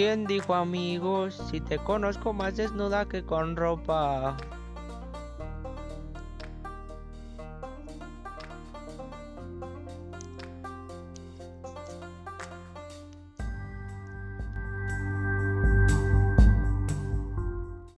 ¿Quién dijo amigos? Si te conozco más desnuda que con ropa.